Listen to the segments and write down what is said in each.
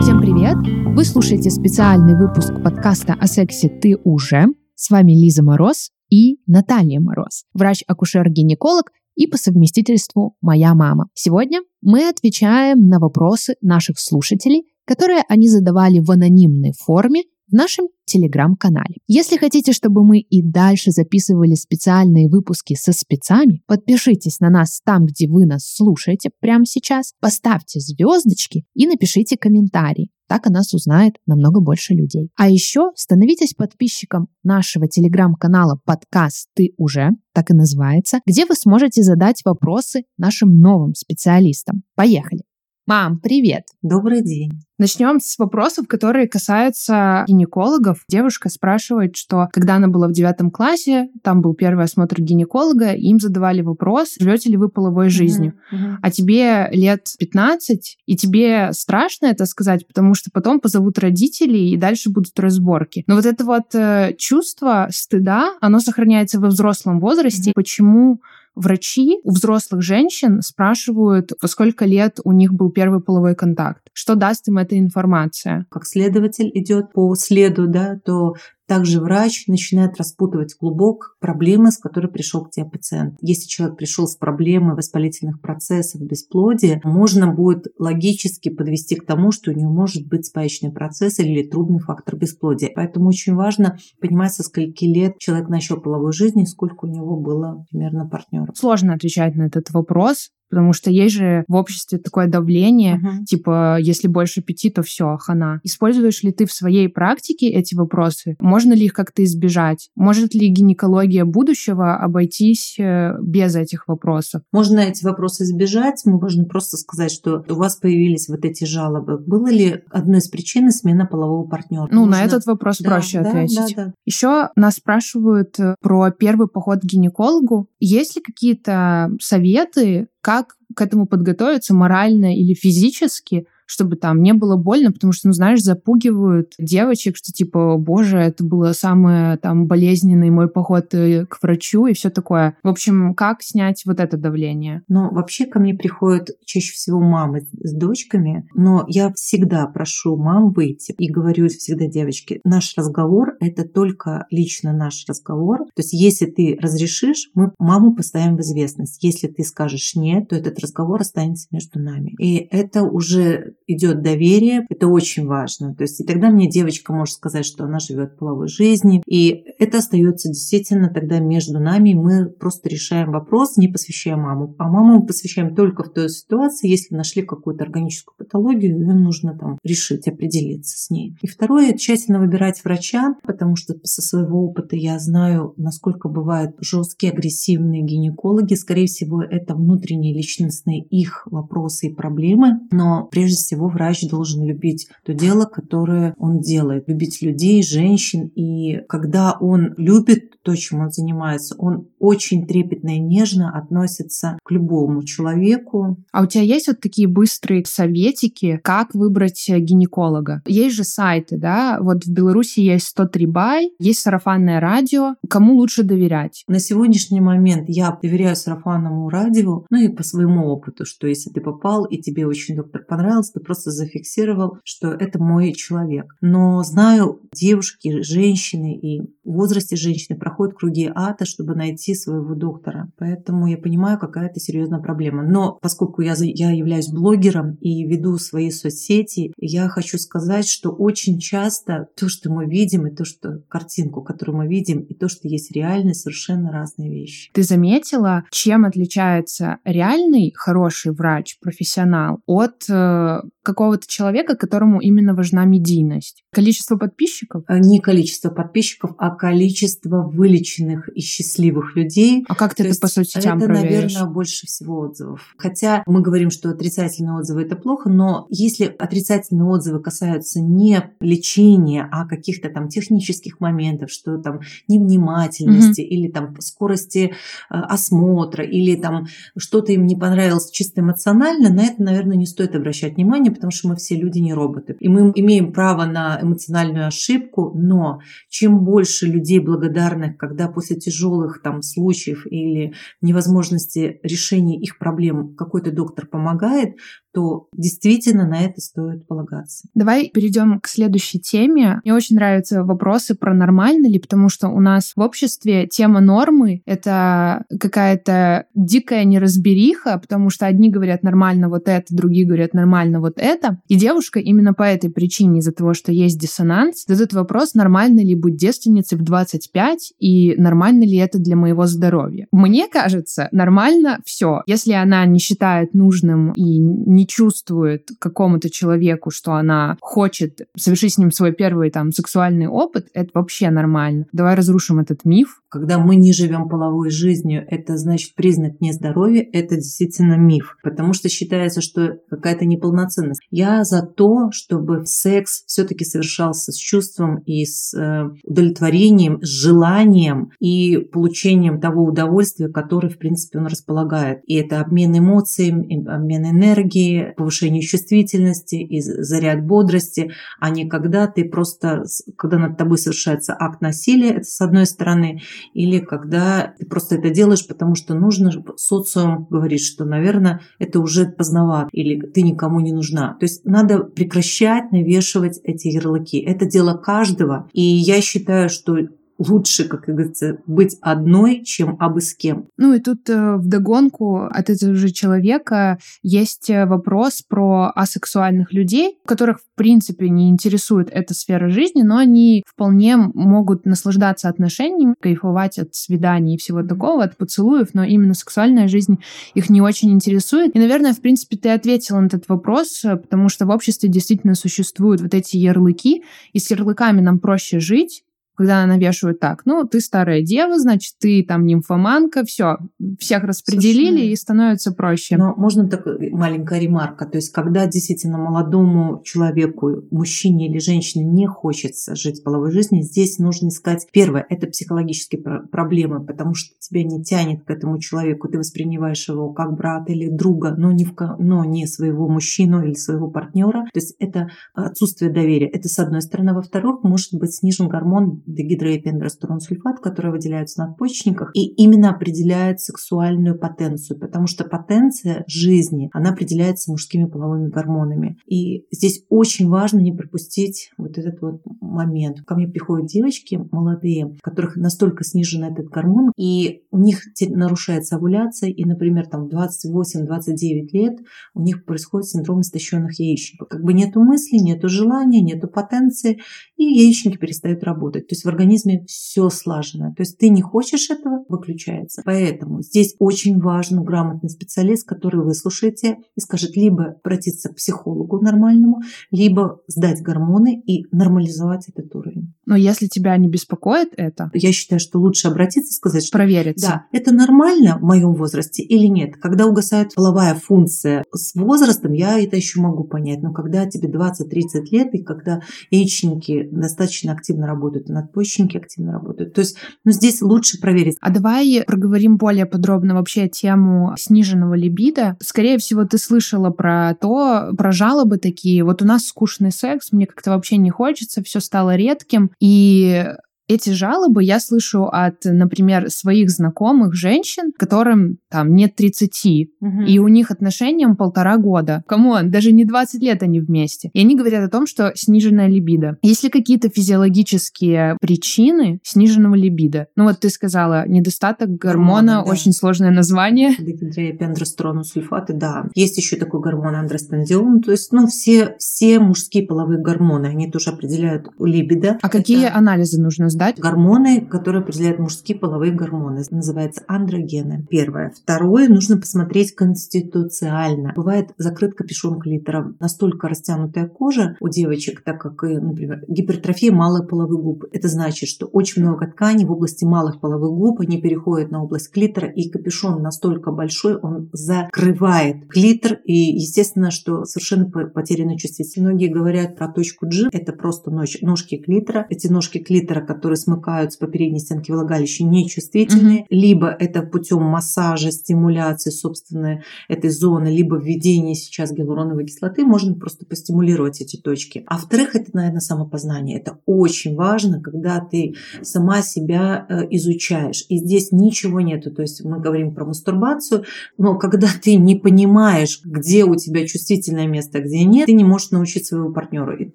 Всем привет! Вы слушаете специальный выпуск подкаста о сексе «Ты уже». С вами Лиза Мороз и Наталья Мороз, врач-акушер-гинеколог и по совместительству моя мама. Сегодня мы отвечаем на вопросы наших слушателей, которые они задавали в анонимной форме в нашем телеграм-канале. Если хотите, чтобы мы и дальше записывали специальные выпуски со спецами, подпишитесь на нас там, где вы нас слушаете прямо сейчас, поставьте звездочки и напишите комментарий. Так о нас узнает намного больше людей. А еще становитесь подписчиком нашего телеграм-канала «Подкаст Ты уже», так и называется, где вы сможете задать вопросы нашим новым специалистам. Поехали! Мам, привет! Добрый день! Начнем с вопросов, которые касаются гинекологов. Девушка спрашивает, что когда она была в девятом классе, там был первый осмотр гинеколога, им задавали вопрос, живете ли вы половой жизнью. Uh-huh, uh-huh. А тебе лет 15, и тебе страшно это сказать, потому что потом позовут родителей, и дальше будут разборки. Но вот это вот э, чувство стыда, оно сохраняется во взрослом возрасте. Uh-huh. Почему врачи у взрослых женщин спрашивают, во сколько лет у них был первый половой контакт. Что даст им эта информация? Как следователь идет по следу, да, то также врач начинает распутывать клубок проблемы, с которой пришел к тебе пациент. Если человек пришел с проблемой воспалительных процессов бесплодия, можно будет логически подвести к тому, что у него может быть спаечный процесс или трудный фактор бесплодия. Поэтому очень важно понимать, со скольки лет человек начал половой жизни, сколько у него было примерно партнеров. Сложно отвечать на этот вопрос, Потому что есть же в обществе такое давление, uh-huh. типа, если больше пяти, то все, хана. Используешь ли ты в своей практике эти вопросы? Можно ли их как-то избежать? Может ли гинекология будущего обойтись э, без этих вопросов? Можно эти вопросы избежать, можно просто сказать, что у вас появились вот эти жалобы. Было ли одной из причин смена полового партнера? Ну, Можно... на этот вопрос да, проще да, ответить. Да, да. Еще нас спрашивают э, про первый поход к гинекологу. Есть ли какие-то советы, как к этому подготовиться морально или физически, чтобы там не было больно, потому что, ну, знаешь, запугивают девочек, что типа, боже, это было самое там болезненный мой поход э, к врачу и все такое. В общем, как снять вот это давление? Ну, вообще ко мне приходят чаще всего мамы с дочками, но я всегда прошу мам выйти и говорю всегда девочке, наш разговор – это только лично наш разговор. То есть если ты разрешишь, мы маму поставим в известность. Если ты скажешь нет, то этот разговор останется между нами. И это уже идет доверие, это очень важно. То есть и тогда мне девочка может сказать, что она живет половой жизнью, и это остается действительно тогда между нами, мы просто решаем вопрос, не посвящая маму. А маму мы посвящаем только в той ситуации, если нашли какую-то органическую патологию, ее нужно там решить, определиться с ней. И второе, тщательно выбирать врача, потому что со своего опыта я знаю, насколько бывают жесткие, агрессивные гинекологи. Скорее всего, это внутренние личностные их вопросы и проблемы. Но прежде всего врач должен любить то дело, которое он делает, любить людей, женщин. И когда он любит то, чем он занимается, он очень трепетно и нежно относится к любому человеку. А у тебя есть вот такие быстрые советики, как выбрать гинеколога? Есть же сайты, да? Вот в Беларуси есть 103 бай, есть сарафанное радио. Кому лучше доверять? На сегодняшний момент я доверяю сарафанному радио, ну и по своему опыту, что если ты попал и тебе очень доктор понравился, ты просто зафиксировал, что это мой человек. Но знаю девушки, женщины и в возрасте женщины проходят круги ада, чтобы найти своего доктора. Поэтому я понимаю, какая это серьезная проблема. Но поскольку я, я являюсь блогером и веду свои соцсети, я хочу сказать, что очень часто то, что мы видим, и то, что картинку, которую мы видим, и то, что есть реальность, совершенно разные вещи. Ты заметила, чем отличается реальный хороший врач, профессионал от э, uh, какого-то человека, которому именно важна медийность? Количество подписчиков? А, не количество подписчиков, а количество вылеченных и счастливых людей. А как ты То это по соцсетям Это, проверяешь? наверное, больше всего отзывов. Хотя мы говорим, что отрицательные отзывы – это плохо, но если отрицательные отзывы касаются не лечения, а каких-то там технических моментов, что там невнимательности mm-hmm. или там скорости э, осмотра, или там что-то им не понравилось чисто эмоционально, на это, наверное, не стоит обращать внимание, уровне, потому что мы все люди не роботы. И мы имеем право на эмоциональную ошибку, но чем больше людей благодарных, когда после тяжелых там случаев или невозможности решения их проблем какой-то доктор помогает, то действительно на это стоит полагаться. Давай перейдем к следующей теме. Мне очень нравятся вопросы про нормально ли, потому что у нас в обществе тема нормы — это какая-то дикая неразбериха, потому что одни говорят нормально вот это, другие говорят нормально вот это. И девушка именно по этой причине, из-за того, что есть диссонанс, задает вопрос, нормально ли быть девственницей в 25 и нормально ли это для моего здоровья. Мне кажется, нормально все. Если она не считает нужным и не не чувствует какому-то человеку, что она хочет совершить с ним свой первый там сексуальный опыт, это вообще нормально. Давай разрушим этот миф. Когда мы не живем половой жизнью, это значит признак нездоровья, это действительно миф, потому что считается, что какая-то неполноценность. Я за то, чтобы секс все-таки совершался с чувством и с э, удовлетворением, с желанием и получением того удовольствия, которое, в принципе, он располагает. И это обмен эмоциями, обмен энергией, повышение чувствительности, и заряд бодрости, а не когда ты просто, когда над тобой совершается акт насилия, это с одной стороны, или когда ты просто это делаешь, потому что нужно, социум говорит, что, наверное, это уже поздновато, или ты никому не нужна. То есть надо прекращать навешивать эти ярлыки. Это дело каждого. И я считаю, что лучше, как говорится, быть одной, чем абы с кем. Ну и тут э, вдогонку от этого же человека есть э, вопрос про асексуальных людей, которых в принципе не интересует эта сфера жизни, но они вполне могут наслаждаться отношениями, кайфовать от свиданий и всего такого, от поцелуев, но именно сексуальная жизнь их не очень интересует. И, наверное, в принципе, ты ответила на этот вопрос, э, потому что в обществе действительно существуют вот эти ярлыки, и с ярлыками нам проще жить, когда навешивают так, ну, ты старая дева, значит, ты там нимфоманка, все, всех распределили Слушай, и становится проще. Но можно такая маленькая ремарка, то есть когда действительно молодому человеку, мужчине или женщине не хочется жить половой жизнью, здесь нужно искать, первое, это психологические проблемы, потому что тебя не тянет к этому человеку, ты воспринимаешь его как брата или друга, но не, в, но не своего мужчину или своего партнера, то есть это отсутствие доверия, это с одной стороны. Во-вторых, может быть снижен гормон дегидроэпендростерон-сульфат, который выделяется в надпочечниках, и именно определяет сексуальную потенцию, потому что потенция жизни, она определяется мужскими половыми гормонами. И здесь очень важно не пропустить вот этот вот момент. Ко мне приходят девочки молодые, у которых настолько снижен этот гормон, и у них нарушается овуляция, и, например, там 28-29 лет у них происходит синдром истощенных яичников. Как бы нету мысли, нету желания, нету потенции, и яичники перестают работать. То есть в организме все слажено. То есть ты не хочешь этого, выключается. Поэтому здесь очень важен грамотный специалист, который выслушаете и скажет либо обратиться к психологу нормальному, либо сдать гормоны и нормализовать этот уровень. Но если тебя не беспокоит это... Я считаю, что лучше обратиться и сказать, что... Провериться. Да, это нормально в моем возрасте или нет. Когда угасает половая функция с возрастом, я это еще могу понять. Но когда тебе 20-30 лет, и когда яичники достаточно активно работают, надпочечники активно работают. То есть ну, здесь лучше проверить. А давай проговорим более подробно вообще тему сниженного либидо. Скорее всего, ты слышала про то, про жалобы такие. Вот у нас скучный секс, мне как-то вообще не хочется, все стало редким. И эти жалобы я слышу от, например, своих знакомых женщин, которым там нет 30, угу. и у них отношениям полтора года. Come on, даже не 20 лет они вместе. И они говорят о том, что сниженная либидо. Есть ли какие-то физиологические причины сниженного либидо? Ну вот ты сказала, недостаток гормона, Гормоны, да. очень сложное название. Дегидрия сульфаты, да. Есть еще такой гормон андростендион, то есть, ну, все, все мужские половые гормоны, они тоже определяют либидо. А Это... какие анализы нужно сдать? Сдать гормоны, которые определяют мужские половые гормоны. Называется андрогены. Первое. Второе. Нужно посмотреть конституциально. Бывает закрыт капюшон клитора. Настолько растянутая кожа у девочек, так как, например, гипертрофия малых половых губ. Это значит, что очень много тканей в области малых половых губ, они переходят на область клитора, и капюшон настолько большой, он закрывает клитор, и естественно, что совершенно потеряна чувствительность. Многие говорят про точку G, это просто ножки клитора. Эти ножки клитора, которые которые смыкаются по передней стенке влагалища, нечувствительные, mm-hmm. либо это путем массажа, стимуляции собственной этой зоны, либо введения сейчас гиалуроновой кислоты, можно просто постимулировать эти точки. А во-вторых, это, наверное, самопознание. Это очень важно, когда ты сама себя э, изучаешь. И здесь ничего нету. То есть мы говорим про мастурбацию, но когда ты не понимаешь, где у тебя чувствительное место, где нет, ты не можешь научить своего партнера. И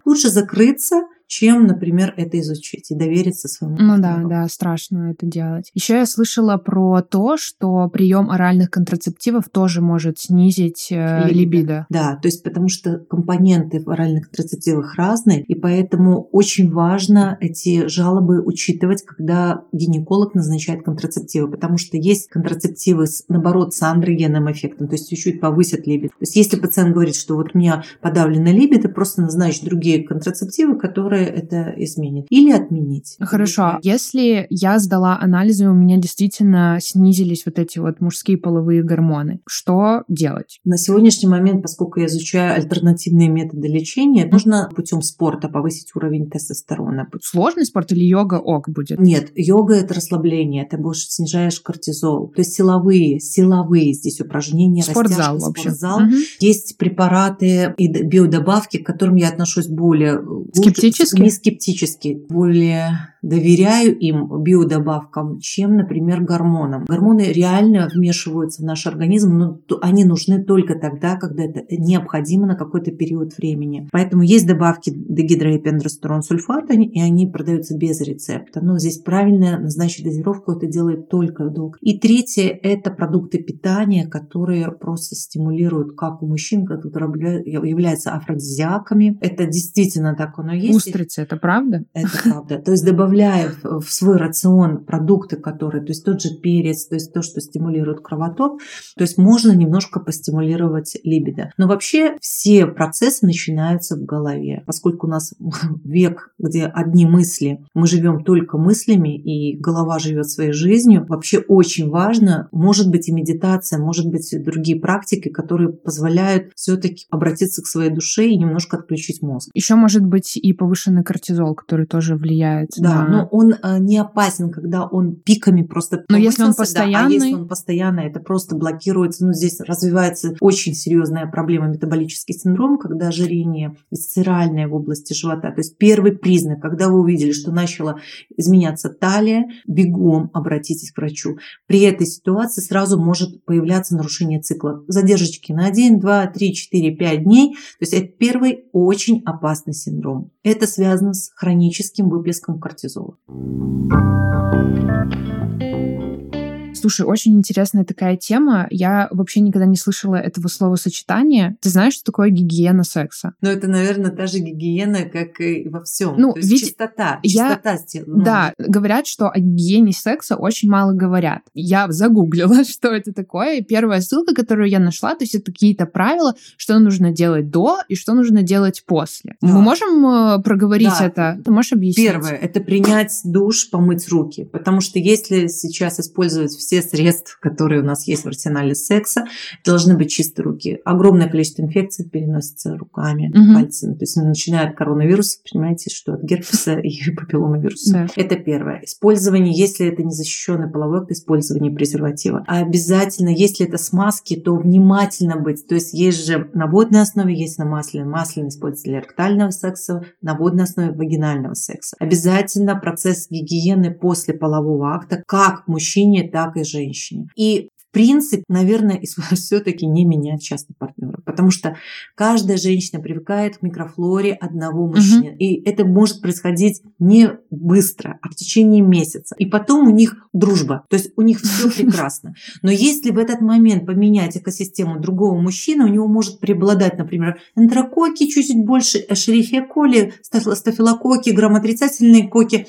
лучше закрыться, чем, например, это изучить и довериться своему. Ну да, да, страшно это делать. Еще я слышала про то, что прием оральных контрацептивов тоже может снизить э, либидо. Да, то есть потому что компоненты в оральных контрацептивах разные, и поэтому очень важно эти жалобы учитывать, когда гинеколог назначает контрацептивы, потому что есть контрацептивы, с, наоборот, с андрогенным эффектом, то есть чуть-чуть повысят либидо. То есть если пациент говорит, что вот у меня подавлена либидо, просто назначить другие контрацептивы, которые которые это изменит. Или отменить. Хорошо. Если я сдала анализы, у меня действительно снизились вот эти вот мужские половые гормоны, что делать? На сегодняшний момент, поскольку я изучаю альтернативные методы лечения, нужно путем спорта повысить уровень тестостерона. Сложный спорт или йога ок будет? Нет, йога это расслабление, ты больше снижаешь кортизол. То есть силовые, силовые здесь упражнения, спортзал растяжка, вообще. спортзал. Угу. Есть препараты и биодобавки, к которым я отношусь более скептически скептически? Не скептически. Более доверяю им биодобавкам, чем, например, гормонам. Гормоны реально вмешиваются в наш организм, но они нужны только тогда, когда это необходимо на какой-то период времени. Поэтому есть добавки дегидроэпендростерон сульфат, и они продаются без рецепта. Но здесь правильно назначить дозировку это делает только доктор. И третье – это продукты питания, которые просто стимулируют, как у мужчин, которые являются афродизиаками. Это действительно так оно есть. Устрицы – это правда? Это правда. То есть добавляют добавляя в свой рацион продукты, которые, то есть тот же перец, то есть то, что стимулирует кровоток, то есть можно немножко постимулировать либидо. Но вообще все процессы начинаются в голове. Поскольку у нас век, где одни мысли, мы живем только мыслями, и голова живет своей жизнью, вообще очень важно, может быть и медитация, может быть и другие практики, которые позволяют все-таки обратиться к своей душе и немножко отключить мозг. Еще может быть и повышенный кортизол, который тоже влияет да, на но он э, не опасен, когда он пиками просто Но если он постоянный... Да, а если он постоянно, это просто блокируется. Ну, здесь развивается очень серьезная проблема, метаболический синдром, когда ожирение висцеральное в области живота. То есть первый признак, когда вы увидели, что начала изменяться талия, бегом обратитесь к врачу. При этой ситуации сразу может появляться нарушение цикла. Задержечки на 1, 2, 3, 4, 5 дней. То есть это первый очень опасный синдром. Это связано с хроническим выплеском кортизола. resort. Слушай, очень интересная такая тема. Я вообще никогда не слышала этого словосочетания. Ты знаешь, что такое гигиена секса? Ну, это, наверное, та же гигиена, как и во всем. Ну, То есть ведь чистота. Я... Чистота ну... Да, говорят, что о гигиене секса очень мало говорят. Я загуглила, что это такое. И первая ссылка, которую я нашла, то есть это какие-то правила, что нужно делать до и что нужно делать после. Да. Мы можем э, проговорить да. это? Ты можешь объяснить? Первое – это принять душ, помыть руки. Потому что если сейчас использовать все средства, которые у нас есть в арсенале секса, должны быть чистые руки. Огромное количество инфекций переносится руками, угу. пальцами. То есть начиная от коронавируса, понимаете, что от герпеса и папилломавируса. Да. Это первое. Использование, если это незащищенный половой акт, использование презерватива. А обязательно, если это смазки, то внимательно быть. То есть есть же на водной основе, есть на масляной. Масляный используется для ректального секса, на водной основе вагинального секса. Обязательно процесс гигиены после полового акта как мужчине, так и женщине. И в принципе, наверное, все-таки не менять часто партнера, потому что каждая женщина привыкает к микрофлоре одного мужчины, угу. и это может происходить не быстро, а в течение месяца. И потом у них дружба, то есть у них все прекрасно. Но если в этот момент поменять экосистему другого мужчины, у него может преобладать, например, энтерококи чуть-чуть больше, эшерихия коли, стафилококи, грамотрицательные коки,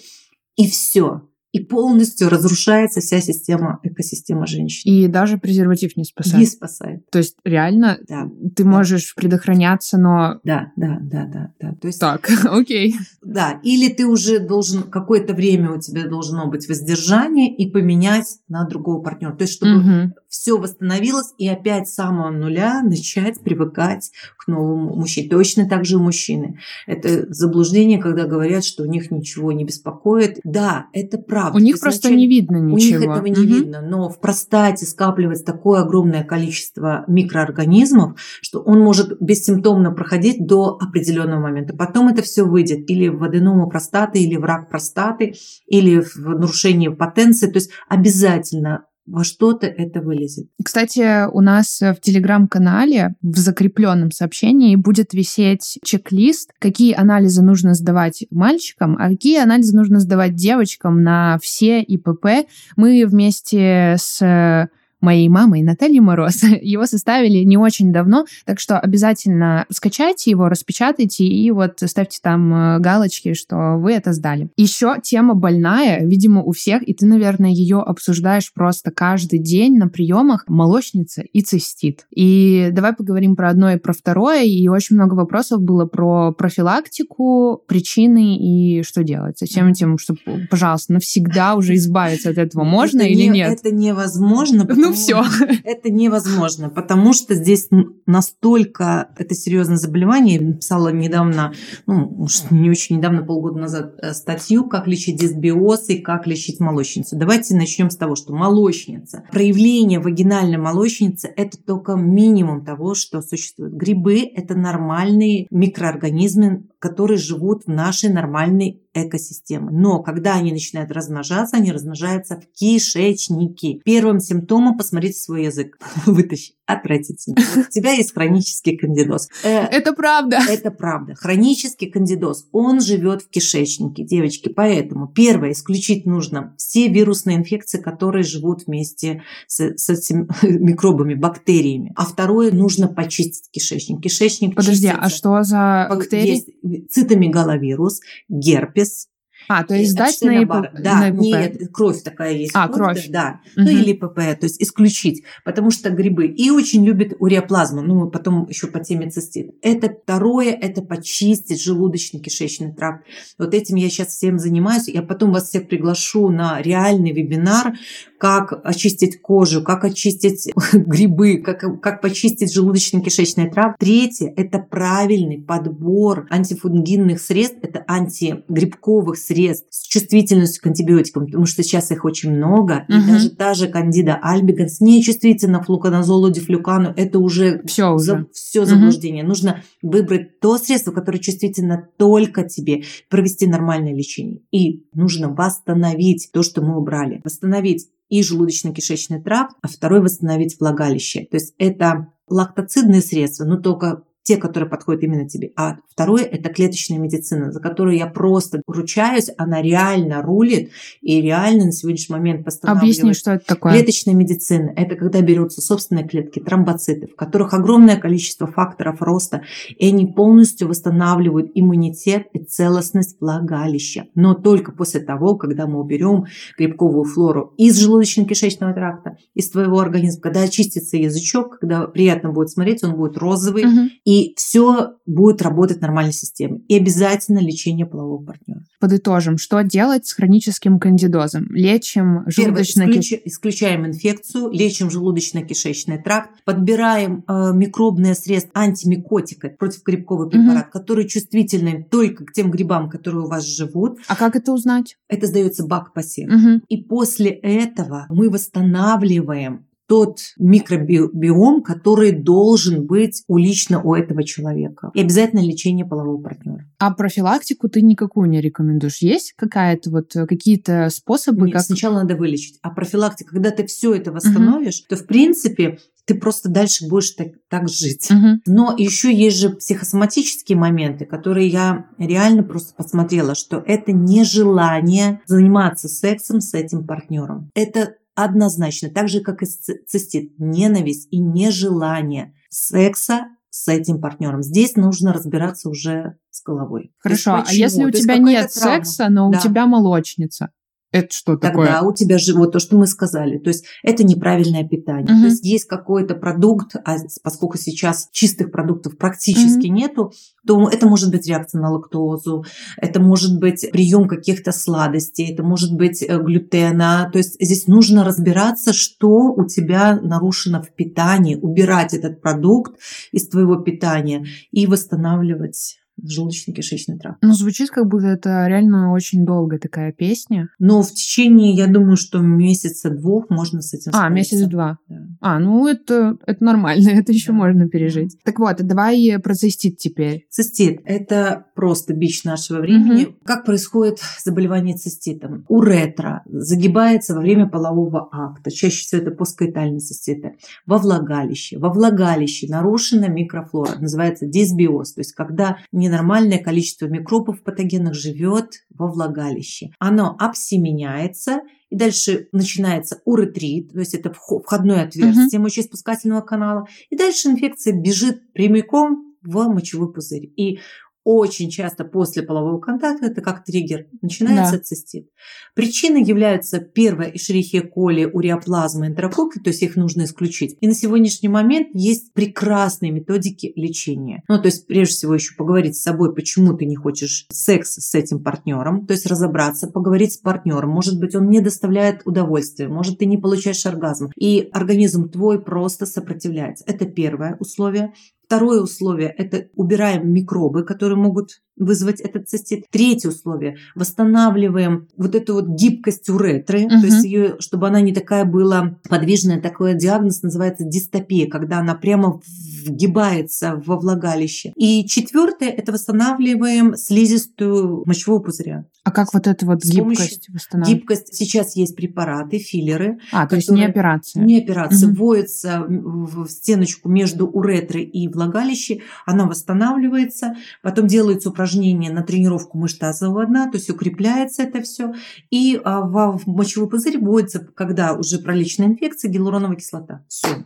и все и полностью разрушается вся система, экосистема женщин. И даже презерватив не спасает. Не спасает. То есть реально да, ты да. можешь предохраняться, но... Да, да, да, да. да. То есть... Так, окей. Да, или ты уже должен, какое-то время у тебя должно быть воздержание и поменять на другого партнера. То есть чтобы угу все восстановилось, и опять с самого нуля начать привыкать к новому мужчине. Точно так же и мужчины. Это заблуждение, когда говорят, что у них ничего не беспокоит. Да, это правда. У них просто не видно ничего. У них этого не угу. видно, но в простате скапливается такое огромное количество микроорганизмов, что он может бессимптомно проходить до определенного момента. Потом это все выйдет или в аденома простаты, или в рак простаты, или в нарушение потенции. То есть обязательно во что-то это вылезет. Кстати, у нас в телеграм-канале в закрепленном сообщении будет висеть чек-лист, какие анализы нужно сдавать мальчикам, а какие анализы нужно сдавать девочкам на все ИПП. Мы вместе с моей мамой Натальей Мороз. Его составили не очень давно, так что обязательно скачайте его, распечатайте и вот ставьте там э, галочки, что вы это сдали. Еще тема больная, видимо, у всех, и ты, наверное, ее обсуждаешь просто каждый день на приемах молочница и цистит. И давай поговорим про одно и про второе, и очень много вопросов было про профилактику, причины и что делать всем этим, чтобы, пожалуйста, навсегда уже избавиться от этого можно это или не, нет? Это невозможно, ну все. Это невозможно, потому что здесь настолько это серьезное заболевание. Я писала недавно, ну, может, не очень недавно, полгода назад, э, статью, как лечить дисбиоз и как лечить молочницу. Давайте начнем с того, что молочница. Проявление вагинальной молочницы – это только минимум того, что существует. Грибы – это нормальные микроорганизмы, которые живут в нашей нормальной экосистемы. Но когда они начинают размножаться, они размножаются в кишечнике. Первым симптомом посмотрите свой язык. Вытащи. Отвратительно. У тебя есть хронический кандидоз. Э, это правда. Это правда. Хронический кандидоз. Он живет в кишечнике, девочки. Поэтому первое, исключить нужно все вирусные инфекции, которые живут вместе с, с этими микробами, бактериями. А второе, нужно почистить кишечник. Кишечник Подожди, чистится. а что за бактерии? Есть цитомегаловирус, герпес, this а, то есть сдать на, ИП... да, на ИПП. Нет, кровь такая есть. А, кровь. Да, угу. ну или ИПП, то есть исключить, потому что грибы. И очень любят уреоплазму, ну потом еще по теме цистит. Это второе, это почистить желудочно-кишечный тракт. Вот этим я сейчас всем занимаюсь. Я потом вас всех приглашу на реальный вебинар, как очистить кожу, как очистить грибы, как, как почистить желудочно-кишечный тракт. Третье – это правильный подбор антифунгинных средств, это антигрибковых средств с чувствительностью к антибиотикам, потому что сейчас их очень много, угу. и даже та же кандида альбиганс не чувствительна флуконазолу, дифлюкану, это уже все, уже. За, все заблуждение. Угу. Нужно выбрать то средство, которое чувствительно только тебе, провести нормальное лечение. И нужно восстановить то, что мы убрали. Восстановить и желудочно-кишечный тракт, а второй восстановить влагалище. То есть это лактоцидные средства, но только те, которые подходят именно тебе. А второе – это клеточная медицина, за которую я просто ручаюсь, она реально рулит и реально на сегодняшний момент постанавливает. Объясни, что это такое. Клеточная медицина – это когда берутся собственные клетки, тромбоциты, в которых огромное количество факторов роста, и они полностью восстанавливают иммунитет и целостность влагалища. Но только после того, когда мы уберем грибковую флору из желудочно-кишечного тракта, из твоего организма, когда очистится язычок, когда приятно будет смотреть, он будет розовый, угу. и и все будет работать в нормальной системе. И обязательно лечение полового партнера. Подытожим, что делать с хроническим кандидозом? Лечим желудочно исключ... исключаем инфекцию, лечим желудочно-кишечный тракт, подбираем э, микробное средство антимикотика против грибковый препарат, угу. который чувствительный только к тем грибам, которые у вас живут. А как это узнать? Это сдается бак по угу. И после этого мы восстанавливаем тот микробиом, который должен быть у лично у этого человека. И обязательно лечение полового партнера. А профилактику ты никакую не рекомендуешь? Есть какая-то вот э, какие-то способы? Нет, как... Сначала надо вылечить. А профилактика, когда ты все это восстановишь, угу. то в принципе ты просто дальше будешь так, так жить. Угу. Но еще есть же психосоматические моменты, которые я реально просто посмотрела, что это нежелание заниматься сексом с этим партнером. Это Однозначно, так же, как и цистит, ненависть и нежелание секса с этим партнером. Здесь нужно разбираться уже с головой. Хорошо, а если у тебя нет травма? секса, но да. у тебя молочница, Это что тогда такое? Тогда у тебя же вот то, что мы сказали. То есть это неправильное питание. Угу. То есть есть какой-то продукт, а поскольку сейчас чистых продуктов практически угу. нету, то это может быть реакция на лактозу, это может быть прием каких-то сладостей, это может быть э, глютена. То есть здесь нужно разбираться, что у тебя нарушено в питании, убирать этот продукт из твоего питания и восстанавливать желудочно-кишечный тракт. Ну, звучит, как будто это реально очень долгая такая песня. Но в течение, я думаю, что месяца двух можно с этим А, месяц-два. Да. А, ну это, это нормально, это еще да. можно пережить. Так вот, давай про цистит теперь. Цистит – это просто бич нашего времени. Угу. Как происходит заболевание циститом? Уретра загибается во время полового акта. Чаще всего это посткоитальные циститы. Во влагалище. Во влагалище нарушена микрофлора, называется дисбиоз. То есть когда не ненормальное количество микробов патогенных живет во влагалище. Оно обсеменяется, и дальше начинается уретрит, то есть это входное отверстие uh-huh. мочеиспускательного канала, и дальше инфекция бежит прямиком в мочевой пузырь. И очень часто после полового контакта, это как триггер, начинается да. цистит. Причиной являются первое ишерихия коли, уреоплазма, энтерококки, то есть их нужно исключить. И на сегодняшний момент есть прекрасные методики лечения. Ну, то есть прежде всего еще поговорить с собой, почему ты не хочешь секс с этим партнером, то есть разобраться, поговорить с партнером. Может быть, он не доставляет удовольствия, может, ты не получаешь оргазм. И организм твой просто сопротивляется. Это первое условие. Второе условие – это убираем микробы, которые могут вызвать этот цистит. Третье условие – восстанавливаем вот эту вот гибкость уретры, угу. то есть ее, чтобы она не такая была подвижная, такой диагноз называется дистопия, когда она прямо вгибается во влагалище. И четвертое – это восстанавливаем слизистую мочевого пузыря. А как вот эта вот гибкость восстанавливать? Гибкость. Сейчас есть препараты, филлеры. А, то есть не операция? Не операция. Угу. Вводится в стеночку между уретрой и влагалище, она восстанавливается, потом делается упражнение на тренировку мышц тазового дна, то есть укрепляется это все. И а, в мочевой пузырь вводится, когда уже проличная инфекция, гиалуроновая кислота. Все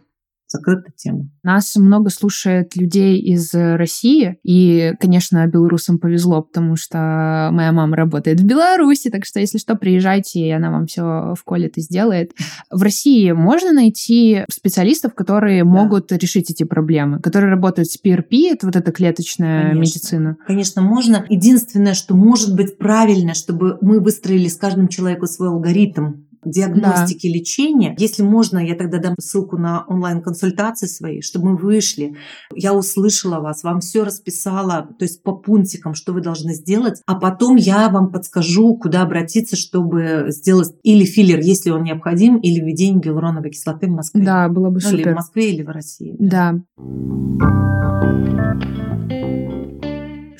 закрыта тема. Нас много слушает людей из России, и, конечно, белорусам повезло, потому что моя мама работает в Беларуси, так что, если что, приезжайте, и она вам все в колет и сделает. В России можно найти специалистов, которые да. могут решить эти проблемы, которые работают с PRP, это вот эта клеточная конечно. медицина? Конечно, можно. Единственное, что может быть правильно, чтобы мы выстроили с каждым человеком свой алгоритм диагностики, да. лечения. Если можно, я тогда дам ссылку на онлайн-консультации свои, чтобы мы вышли. Я услышала вас, вам все расписала, то есть по пунктикам, что вы должны сделать, а потом я вам подскажу, куда обратиться, чтобы сделать или филлер, если он необходим, или введение гиалуроновой кислоты в Москве. Да, было бы ну, супер. Или в Москве, или в России. Да.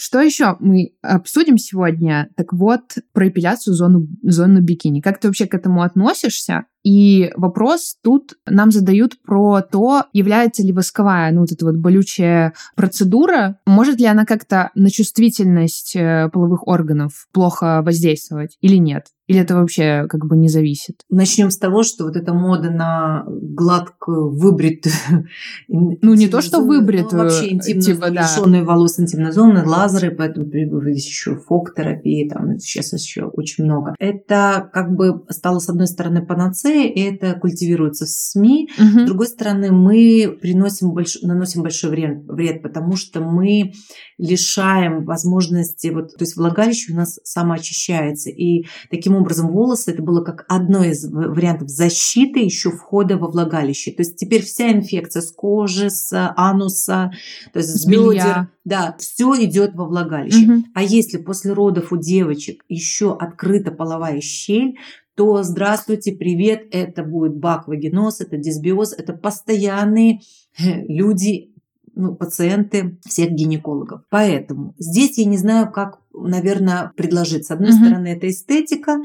Что еще мы обсудим сегодня? Так вот, про эпиляцию зону, зоны бикини. Как ты вообще к этому относишься? И вопрос тут нам задают про то, является ли восковая, ну, вот эта вот болючая процедура, может ли она как-то на чувствительность э, половых органов плохо воздействовать или нет? Или это вообще как бы не зависит? Начнем с того, что вот эта мода на гладкую, выбритую... Ну, не то, что выбритую. Ну, вообще интимно типа, да. лишенные волос интимной зоны, лазеры, поэтому здесь еще фок-терапия, там сейчас еще очень много. Это как бы стало, с одной стороны, панацеей, и это культивируется в СМИ. Угу. С другой стороны, мы приносим больш... наносим большой вред, вред, потому что мы лишаем возможности, вот, то есть влагалище у нас самоочищается, и таким образом волосы, это было как одно из вариантов защиты еще входа во влагалище. То есть теперь вся инфекция с кожи, с ануса, то есть с, с бедер, да, все идет во влагалище. Угу. А если после родов у девочек еще открыта половая щель, то здравствуйте, привет, это будет баквагеноз, это дисбиоз, это постоянные люди, ну, пациенты всех гинекологов. Поэтому здесь я не знаю, как наверное, предложить. С одной угу. стороны, это эстетика,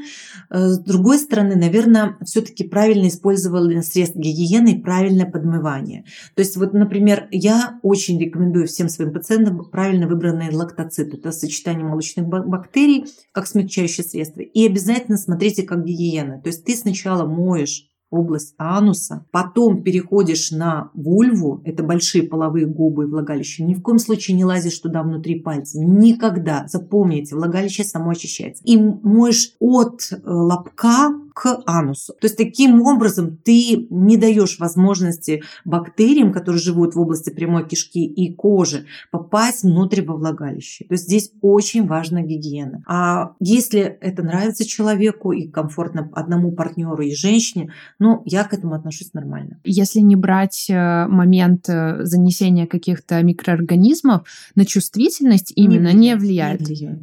э, с другой стороны, наверное, все-таки правильно использовали средства гигиены и правильное подмывание. То есть, вот, например, я очень рекомендую всем своим пациентам правильно выбранные лактоциты. Это сочетание молочных бактерий как смягчающее средство. И обязательно смотрите как гигиена. То есть, ты сначала моешь область ануса, потом переходишь на вульву, это большие половые губы и влагалище, ни в коем случае не лазишь туда внутри пальцем, никогда, запомните, влагалище само очищается. И моешь от э, лобка к анусу. То есть таким образом ты не даешь возможности бактериям, которые живут в области прямой кишки и кожи, попасть внутрь во влагалище. То есть здесь очень важна гигиена. А если это нравится человеку и комфортно одному партнеру и женщине, ну, я к этому отношусь нормально. Если не брать э, момент э, занесения каких-то микроорганизмов, на чувствительность именно не влияет. Не влияет.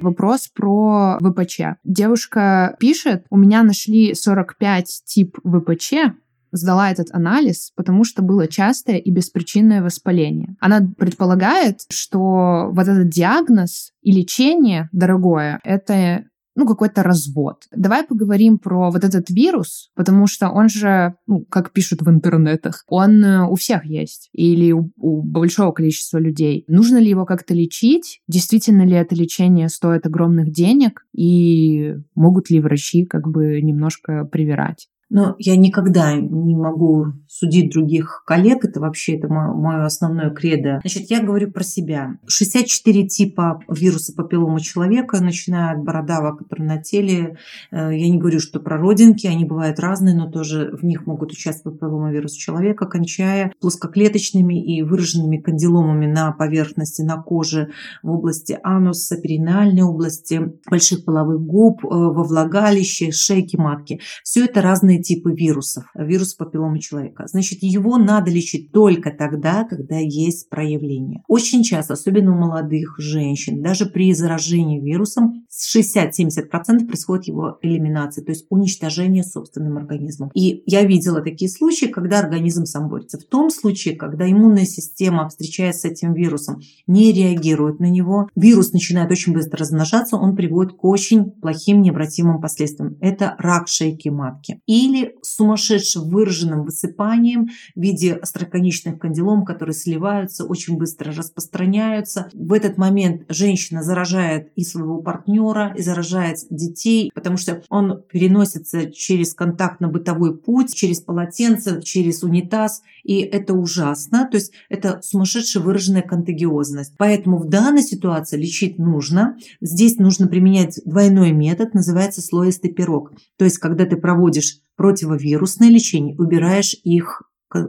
Вопрос про ВПЧ. Девушка пишет, у меня нашли 45 тип ВПЧ, сдала этот анализ, потому что было частое и беспричинное воспаление. Она предполагает, что вот этот диагноз и лечение дорогое — это ну, какой-то развод. Давай поговорим про вот этот вирус, потому что он же, ну, как пишут в интернетах, он э, у всех есть или у, у большого количества людей. Нужно ли его как-то лечить? Действительно ли это лечение стоит огромных денег? И могут ли врачи как бы немножко привирать? Но я никогда не могу судить других коллег, это вообще это мое основное кредо. Значит, я говорю про себя. 64 типа вируса папиллома человека, начиная от бородавок, которые на теле. Э, я не говорю, что про родинки, они бывают разные, но тоже в них могут участвовать вирус человека, кончая плоскоклеточными и выраженными кандиломами на поверхности, на коже, в области ануса, перинальной области, больших половых губ, э, во влагалище, шейки матки. Все это разные разные типы вирусов, вирус папилломы человека. Значит, его надо лечить только тогда, когда есть проявление. Очень часто, особенно у молодых женщин, даже при заражении вирусом, с 60-70% происходит его элиминация, то есть уничтожение собственным организмом. И я видела такие случаи, когда организм сам борется. В том случае, когда иммунная система, встречаясь с этим вирусом, не реагирует на него, вирус начинает очень быстро размножаться, он приводит к очень плохим необратимым последствиям. Это рак шейки матки. И или сумасшедшим выраженным высыпанием в виде остроконечных кандилом, которые сливаются, очень быстро распространяются. В этот момент женщина заражает и своего партнера, и заражает детей, потому что он переносится через контактно-бытовой путь, через полотенце, через унитаз, и это ужасно. То есть это сумасшедшая выраженная контагиозность. Поэтому в данной ситуации лечить нужно. Здесь нужно применять двойной метод, называется слоистый пирог. То есть когда ты проводишь противовирусное лечение, убираешь их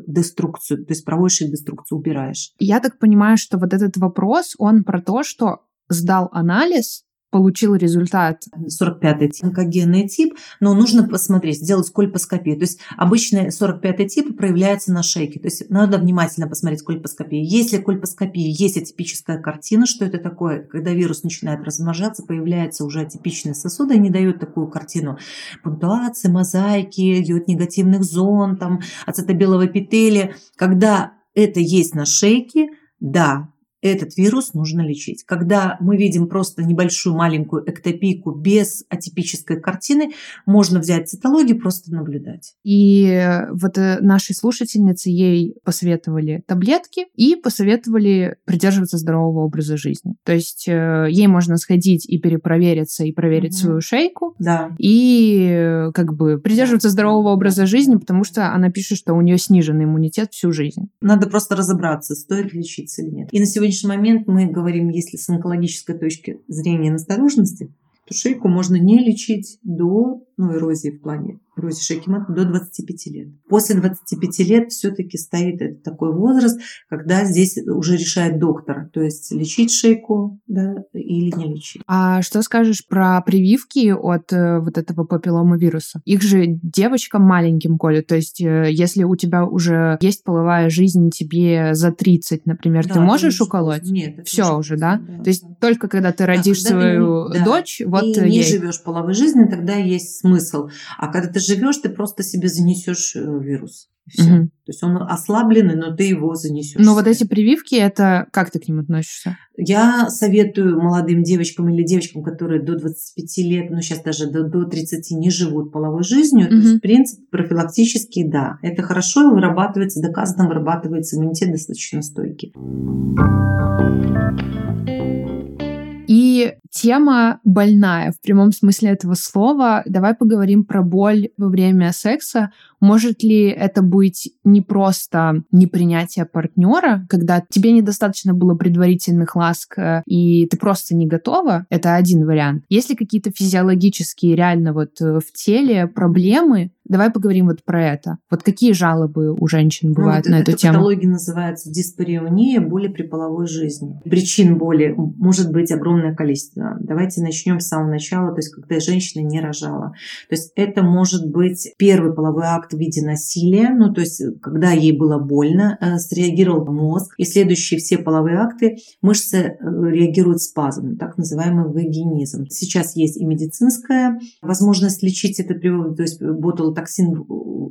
деструкцию, то есть проводишь их деструкцию, убираешь. Я так понимаю, что вот этот вопрос, он про то, что сдал анализ, получил результат. 45-й онкогенный тип, но нужно посмотреть, сделать кольпоскопию. То есть обычно 45-й тип проявляется на шейке. То есть надо внимательно посмотреть кольпоскопию. Если кольпоскопия есть атипическая картина, что это такое? Когда вирус начинает размножаться, появляются уже атипичные сосуды, они дают такую картину пунктуации, мозаики, диод негативных зон, там, ацетобелого эпителия. Когда это есть на шейке, да, этот вирус нужно лечить. Когда мы видим просто небольшую маленькую эктопийку без атипической картины, можно взять цитологию, просто наблюдать. И вот э, нашей слушательнице ей посоветовали таблетки и посоветовали придерживаться здорового образа жизни. То есть э, ей можно сходить и перепровериться, и проверить угу. свою шейку. Да. И э, как бы придерживаться здорового образа жизни, потому что она пишет, что у нее сниженный иммунитет всю жизнь. Надо просто разобраться, стоит лечиться или нет. И на сегодня сегодняшний момент мы говорим, если с онкологической точки зрения настороженности, то шейку можно не лечить до ну, эрозии в плане эрозии шейки матки до 25 лет. После 25 лет все-таки стоит этот такой возраст, когда здесь уже решает доктор, то есть лечить шейку да, или не лечить. А что скажешь про прививки от э, вот этого папиллома вируса? Их же девочкам маленьким колют, то есть э, если у тебя уже есть половая жизнь, тебе за 30, например, да, ты можешь уколоть? Нет. Все уже, да? да? То есть да. только когда ты родишь да, свою ты, дочь, да, вот и ей... не живешь половой жизнью, тогда есть смысл. А когда ты живешь, ты просто себе занесешь э, вирус. Все. Угу. То есть он ослабленный, но ты его занесешь. Но вот эти прививки, это как ты к ним относишься? Я советую молодым девочкам или девочкам, которые до 25 лет, ну сейчас даже до, до 30 не живут половой жизнью, угу. то есть, в принципе, профилактически, да. Это хорошо вырабатывается, доказано вырабатывается иммунитет достаточно стойкий. И И тема больная в прямом смысле этого слова. Давай поговорим про боль во время секса. Может ли это быть не просто непринятие партнера, когда тебе недостаточно было предварительных ласк, э, и ты просто не готова? Это один вариант. Есть ли какие-то физиологические реально вот э, в теле проблемы, Давай поговорим вот про это. Вот какие жалобы у женщин бывают ну, вот на эту тему? Патология называется диспареония, боли при половой жизни. Причин боли может быть огромное количество. Давайте начнем с самого начала, то есть когда женщина не рожала. То есть это может быть первый половой акт в виде насилия, ну то есть когда ей было больно, э, среагировал мозг, и следующие все половые акты мышцы э, реагируют спазмом, так называемый вагинизм. Сейчас есть и медицинская возможность лечить это, то есть ботул токсин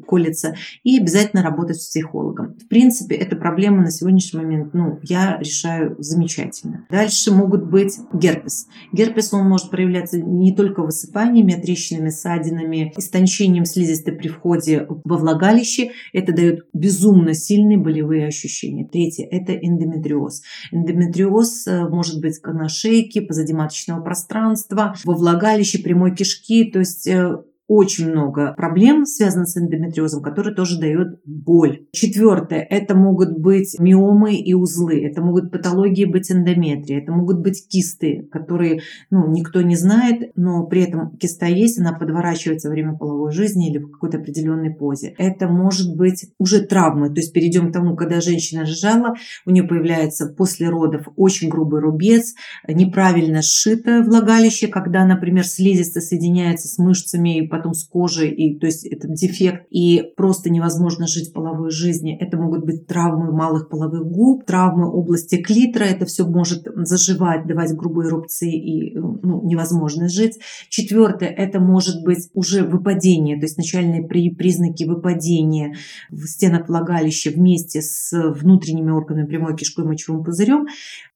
колется, и обязательно работать с психологом. В принципе, эта проблема на сегодняшний момент, ну, я решаю замечательно. Дальше могут быть герпес. Герпес, он может проявляться не только высыпаниями, а трещинами, ссадинами, истончением слизистой при входе во влагалище. Это дает безумно сильные болевые ощущения. Третье – это эндометриоз. Эндометриоз э, может быть на шейке, позади маточного пространства, во влагалище, прямой кишки, то есть э, очень много проблем, связанных с эндометриозом, которые тоже дают боль. Четвертое, это могут быть миомы и узлы, это могут патологии быть эндометрии, это могут быть кисты, которые ну, никто не знает, но при этом киста есть, она подворачивается во время половой жизни или в какой-то определенной позе. Это может быть уже травмы, то есть перейдем к тому, когда женщина рожала, у нее появляется после родов очень грубый рубец, неправильно сшитое влагалище, когда, например, слизистая соединяется с мышцами и потом с кожей, и, то есть это дефект, и просто невозможно жить половой жизни. Это могут быть травмы малых половых губ, травмы области клитора, это все может заживать, давать грубые рубцы, и ну, невозможно жить. Четвертое, это может быть уже выпадение, то есть начальные признаки выпадения в стенах влагалища вместе с внутренними органами прямой кишкой и мочевым пузырем.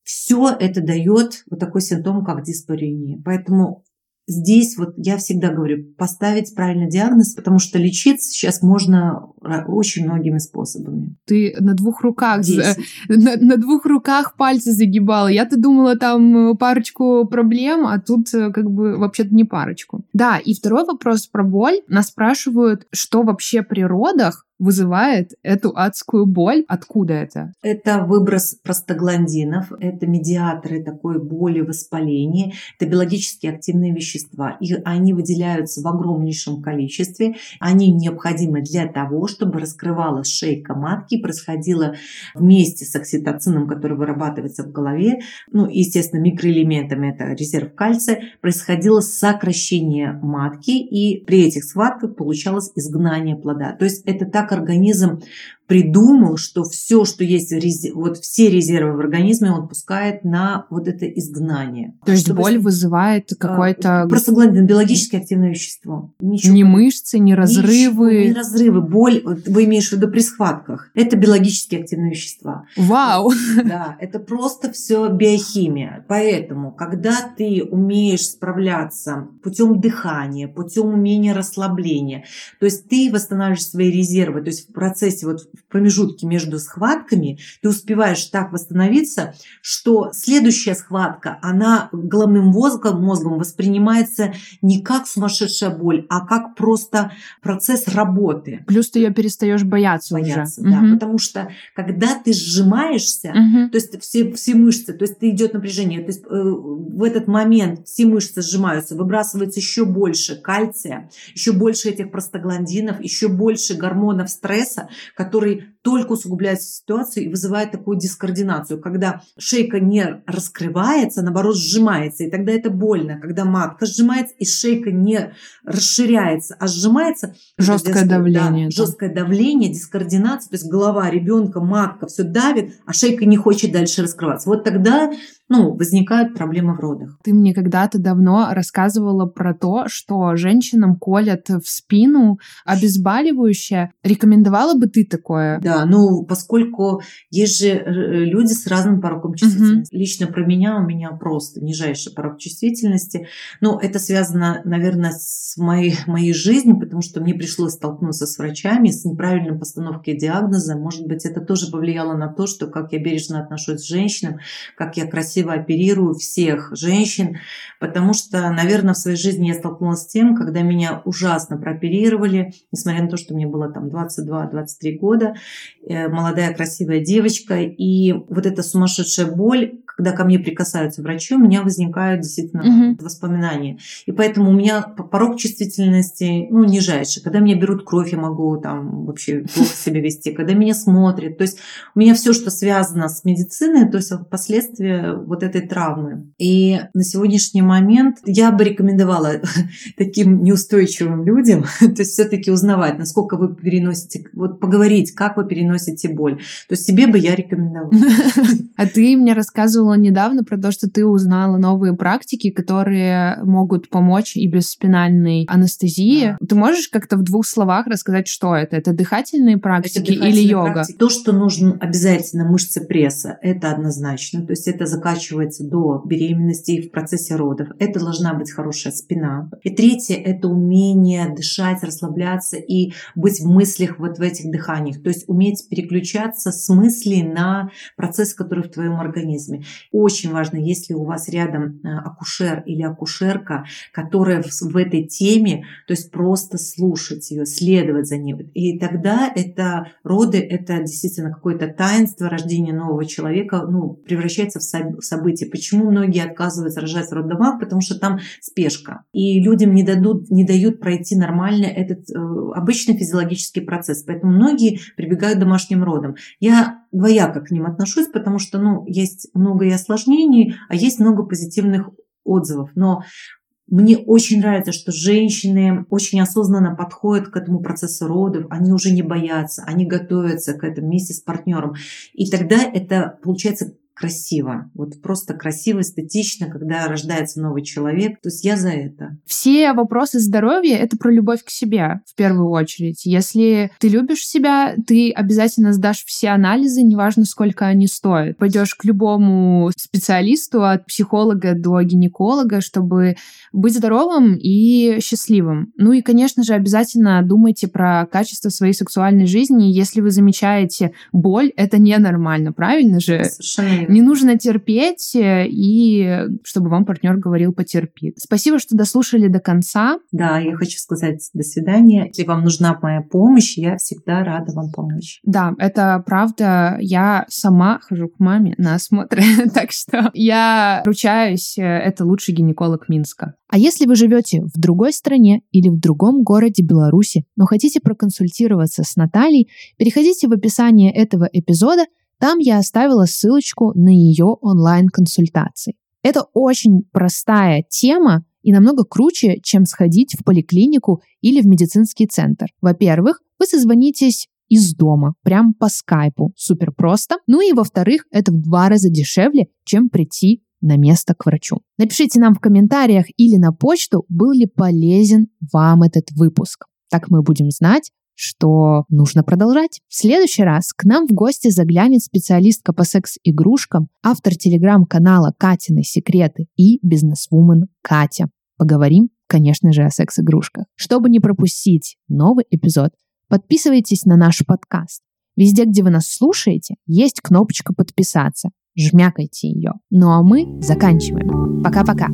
Все это дает вот такой симптом, как диспарения. Поэтому здесь вот я всегда говорю, поставить правильный диагноз, потому что лечиться сейчас можно очень многими способами. Ты на двух руках, за, на, на двух руках пальцы загибала. Я-то думала там парочку проблем, а тут э, как бы вообще-то не парочку. Да, и второй вопрос про боль. Нас спрашивают, что вообще при родах вызывает эту адскую боль? Откуда это? Это выброс простагландинов, это медиаторы такой боли, воспаления, это биологически активные вещества. И они выделяются в огромнейшем количестве. Они необходимы для того, чтобы раскрывалась шейка матки, происходило вместе с окситоцином, который вырабатывается в голове, ну, естественно, микроэлементами, это резерв кальция, происходило сокращение матки, и при этих схватках получалось изгнание плода. То есть это так организм придумал, что все, что есть, вот все резервы в организме, он пускает на вот это изгнание. То есть боль вызывает а, какой-то... Простагландин, биологически активное вещество. Ничего. Ни мышцы, ни разрывы. Ничего, ни разрывы. Боль, вы имеешь в виду при схватках. Это биологически активные вещества. Вау! Да, это просто все биохимия. Поэтому, когда ты умеешь справляться путем дыхания, путем умения расслабления, то есть ты восстанавливаешь свои резервы, то есть в процессе вот в промежутке между схватками ты успеваешь так восстановиться, что следующая схватка, она головным мозгом, мозгом воспринимается не как сумасшедшая боль, а как просто процесс работы. Плюс ты ее перестаешь бояться, бояться уже. Да, угу. потому что когда ты сжимаешься, угу. то есть все, все мышцы, то есть ты идет напряжение, то есть э, в этот момент все мышцы сжимаются, выбрасывается еще больше кальция, еще больше этих простагландинов, еще больше гормонов стресса, который только усугубляет ситуацию и вызывает такую дискоординацию, когда шейка не раскрывается, а наоборот сжимается, и тогда это больно, когда матка сжимается и шейка не расширяется, а сжимается. Жесткое давление. Да, жесткое давление, дискоординация, то есть голова ребенка, матка все давит, а шейка не хочет дальше раскрываться. Вот тогда ну, возникают проблемы в родах. Ты мне когда-то давно рассказывала про то, что женщинам колят в спину обезболивающее. Рекомендовала бы ты такое? Да, Да, ну, поскольку есть же э, люди с разным пороком чувствительности. Угу. Лично про меня, у меня просто нижайший порог чувствительности. Но это связано, наверное, с моей, моей жизнью, потому что мне пришлось столкнуться с врачами, с неправильной постановкой диагноза. Может быть, это тоже повлияло на то, что как я бережно отношусь к женщинам, как я красиво оперирую всех женщин, потому что, наверное, в своей жизни я столкнулась с тем, когда меня ужасно прооперировали, несмотря на то, что мне было там 22-23 года, молодая красивая девочка, и вот эта сумасшедшая боль, когда ко мне прикасаются врачи, у меня возникают действительно угу. воспоминания. И поэтому у меня порог чувствительности, ну, нижайший. Когда меня берут кровь, я могу там вообще плохо себя вести. Когда меня смотрят. То есть у меня все, что связано с медициной, то есть последствия вот этой травмы. И на сегодняшний момент я бы рекомендовала таким неустойчивым людям, то есть все-таки узнавать, насколько вы переносите, вот поговорить, как вы переносите боль. То есть себе бы я рекомендовала. А ты мне рассказывала недавно про то, что ты узнала новые практики, которые могут помочь и без спинальной анестезии. Ты можешь как-то в двух словах рассказать, что это? Это дыхательные практики или йога? То, что нужно обязательно мышцы пресса, это однозначно. То есть это закачивается до беременности и в процессе родов. Это должна быть хорошая спина. И третье – это умение дышать, расслабляться и быть в мыслях вот в этих дыханиях. То есть уметь переключаться с мыслей на процесс, который в твоем организме. Очень важно, если у вас рядом э, акушер или акушерка, которая в этой теме, то есть просто слушать ее, следовать за ней. И тогда это роды, это действительно какое-то таинство рождения нового человека, ну, превращается в событие. Почему многие отказываются рожать в роддомах? Потому что там спешка. И людям не, дадут, не дают пройти нормально этот э, обычный физиологический процесс. Поэтому многие прибегают к домашним родам. Я двояко к ним отношусь, потому что ну, есть много и осложнений, а есть много позитивных отзывов. Но мне очень нравится, что женщины очень осознанно подходят к этому процессу родов, они уже не боятся, они готовятся к этому вместе с партнером. И тогда это получается красиво. Вот просто красиво, эстетично, когда рождается новый человек. То есть я за это. Все вопросы здоровья — это про любовь к себе в первую очередь. Если ты любишь себя, ты обязательно сдашь все анализы, неважно, сколько они стоят. Пойдешь к любому специалисту, от психолога до гинеколога, чтобы быть здоровым и счастливым. Ну и, конечно же, обязательно думайте про качество своей сексуальной жизни. Если вы замечаете боль, это ненормально, правильно же? Совершенно не нужно терпеть, э, и чтобы вам партнер говорил потерпи. Спасибо, что дослушали до конца. Да, я хочу сказать до свидания. Если вам нужна моя помощь, я всегда рада вам помочь. Да, это правда. Я сама хожу к маме на осмотры, так что я ручаюсь, э, это лучший гинеколог Минска. А если вы живете в другой стране или в другом городе Беларуси, но хотите проконсультироваться с Натальей, переходите в описание этого эпизода – там я оставила ссылочку на ее онлайн-консультации. Это очень простая тема и намного круче, чем сходить в поликлинику или в медицинский центр. Во-первых, вы созвонитесь из дома, прям по скайпу, супер просто. Ну и во-вторых, это в два раза дешевле, чем прийти на место к врачу. Напишите нам в комментариях или на почту, был ли полезен вам этот выпуск. Так мы будем знать, что нужно продолжать. В следующий раз к нам в гости заглянет специалистка по секс-игрушкам, автор телеграм-канала «Катины секреты» и бизнесвумен Катя. Поговорим, конечно же, о секс-игрушках. Чтобы не пропустить новый эпизод, подписывайтесь на наш подкаст. Везде, где вы нас слушаете, есть кнопочка «Подписаться». Жмякайте ее. Ну а мы заканчиваем. Пока-пока.